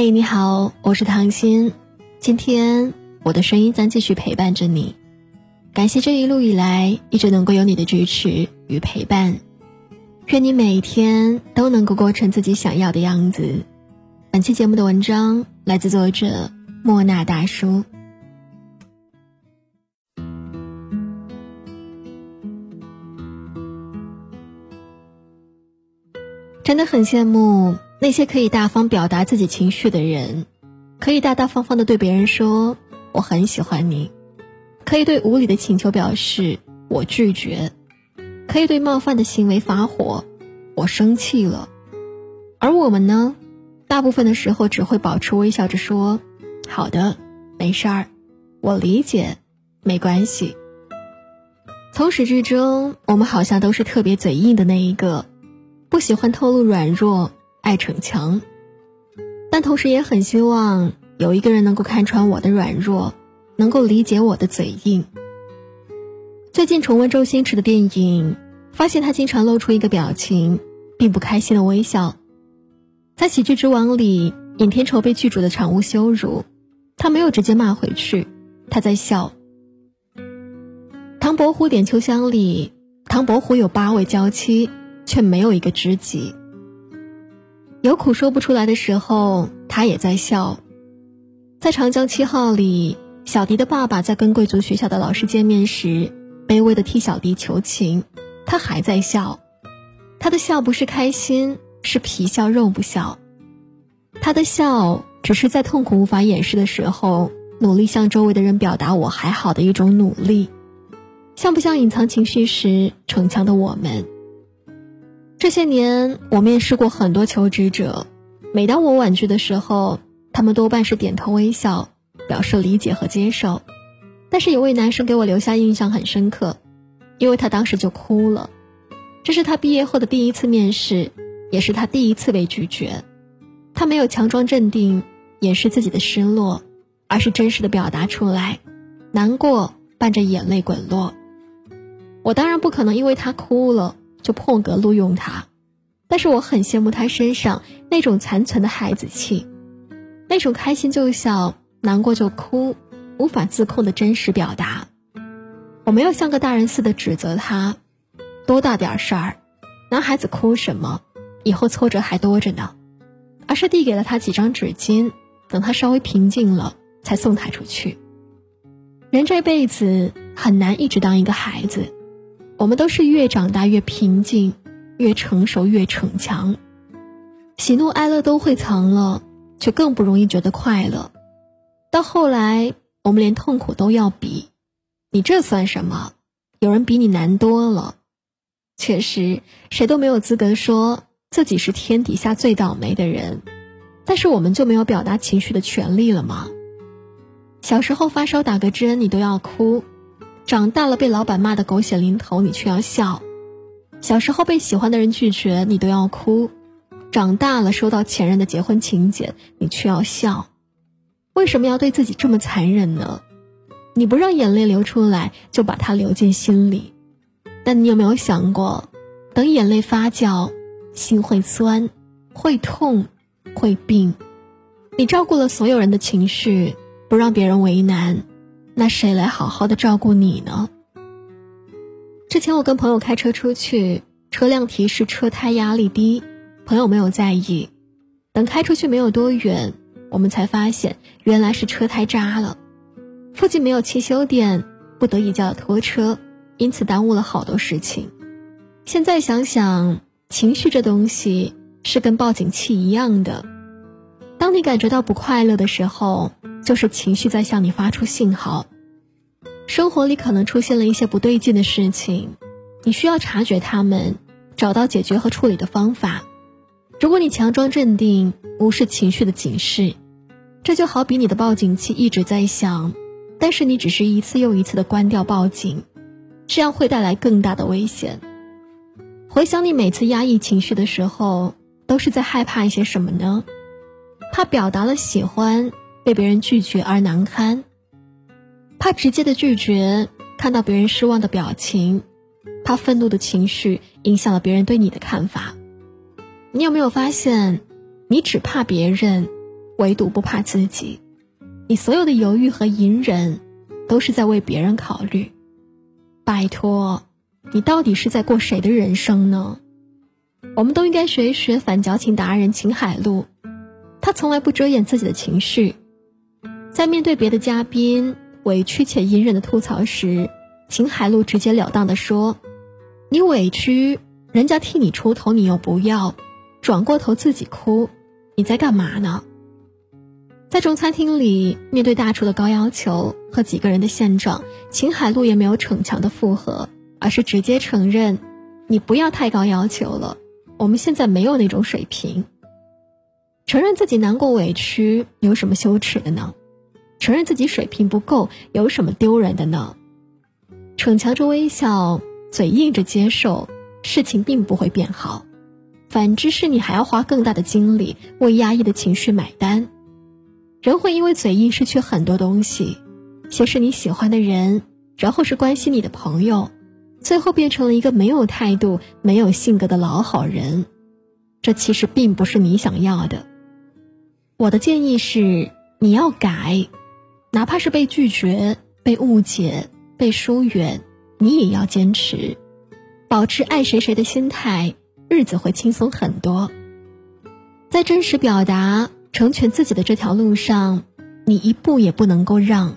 嘿，你好，我是唐心。今天我的声音将继续陪伴着你。感谢这一路以来一直能够有你的支持与陪伴。愿你每一天都能够过成自己想要的样子。本期节目的文章来自作者莫那大叔。真的很羡慕那些可以大方表达自己情绪的人，可以大大方方的对别人说“我很喜欢你”，可以对无理的请求表示“我拒绝”，可以对冒犯的行为发火“我生气了”。而我们呢，大部分的时候只会保持微笑着说“好的，没事儿，我理解，没关系”。从始至终，我们好像都是特别嘴硬的那一个。不喜欢透露软弱，爱逞强，但同时也很希望有一个人能够看穿我的软弱，能够理解我的嘴硬。最近重温周星驰的电影，发现他经常露出一个表情，并不开心的微笑。在《喜剧之王》里，尹天仇被剧组的场务羞辱，他没有直接骂回去，他在笑。唐伯虎点秋香里，唐伯虎有八位娇妻。却没有一个知己。有苦说不出来的时候，他也在笑。在《长江七号》里，小迪的爸爸在跟贵族学校的老师见面时，卑微的替小迪求情，他还在笑。他的笑不是开心，是皮笑肉不笑。他的笑只是在痛苦无法掩饰的时候，努力向周围的人表达我还好的一种努力。像不像隐藏情绪时逞强的我们？这些年，我面试过很多求职者，每当我婉拒的时候，他们多半是点头微笑，表示理解和接受。但是有位男生给我留下印象很深刻，因为他当时就哭了。这是他毕业后的第一次面试，也是他第一次被拒绝。他没有强装镇定，掩饰自己的失落，而是真实的表达出来，难过伴着眼泪滚落。我当然不可能因为他哭了。就破格录用他，但是我很羡慕他身上那种残存的孩子气，那种开心就笑、难过就哭、无法自控的真实表达。我没有像个大人似的指责他，多大点事儿，男孩子哭什么，以后挫折还多着呢，而是递给了他几张纸巾，等他稍微平静了，才送他出去。人这辈子很难一直当一个孩子。我们都是越长大越平静，越成熟越逞强，喜怒哀乐都会藏了，却更不容易觉得快乐。到后来，我们连痛苦都要比，你这算什么？有人比你难多了。确实，谁都没有资格说自己是天底下最倒霉的人，但是我们就没有表达情绪的权利了吗？小时候发烧打个针，你都要哭。长大了被老板骂得狗血淋头，你却要笑；小时候被喜欢的人拒绝，你都要哭；长大了收到前任的结婚请柬，你却要笑。为什么要对自己这么残忍呢？你不让眼泪流出来，就把它流进心里。但你有没有想过，等眼泪发酵，心会酸，会痛，会病。你照顾了所有人的情绪，不让别人为难。那谁来好好的照顾你呢？之前我跟朋友开车出去，车辆提示车胎压力低，朋友没有在意。等开出去没有多远，我们才发现原来是车胎扎了。附近没有汽修店，不得已叫了拖车，因此耽误了好多事情。现在想想，情绪这东西是跟报警器一样的，当你感觉到不快乐的时候。就是情绪在向你发出信号，生活里可能出现了一些不对劲的事情，你需要察觉他们，找到解决和处理的方法。如果你强装镇定，无视情绪的警示，这就好比你的报警器一直在响，但是你只是一次又一次的关掉报警，这样会带来更大的危险。回想你每次压抑情绪的时候，都是在害怕一些什么呢？怕表达了喜欢。被别人拒绝而难堪，怕直接的拒绝看到别人失望的表情，怕愤怒的情绪影响了别人对你的看法。你有没有发现，你只怕别人，唯独不怕自己。你所有的犹豫和隐忍，都是在为别人考虑。拜托，你到底是在过谁的人生呢？我们都应该学一学反矫情达人秦海璐，他从来不遮掩自己的情绪，在面对别的嘉宾委屈且隐忍的吐槽时，秦海璐直截了当的说：“你委屈，人家替你出头，你又不要，转过头自己哭，你在干嘛呢？”在中餐厅里，面对大厨的高要求和几个人的现状，秦海璐也没有逞强的附和，而是直接承认：“你不要太高要求了，我们现在没有那种水平。”承认自己难过委屈有什么羞耻的呢？承认自己水平不够有什么丢人的呢？逞强着微笑，嘴硬着接受，事情并不会变好，反之是你还要花更大的精力为压抑的情绪买单。人会因为嘴硬失去很多东西，先是你喜欢的人，然后是关心你的朋友，最后变成了一个没有态度、没有性格的老好人。这其实并不是你想要的。我的建议是，你要改，哪怕是被拒绝、被误解、被疏远，你也要坚持，保持爱谁谁的心态，日子会轻松很多。在真实表达。成全自己的这条路上，你一步也不能够让。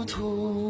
如土。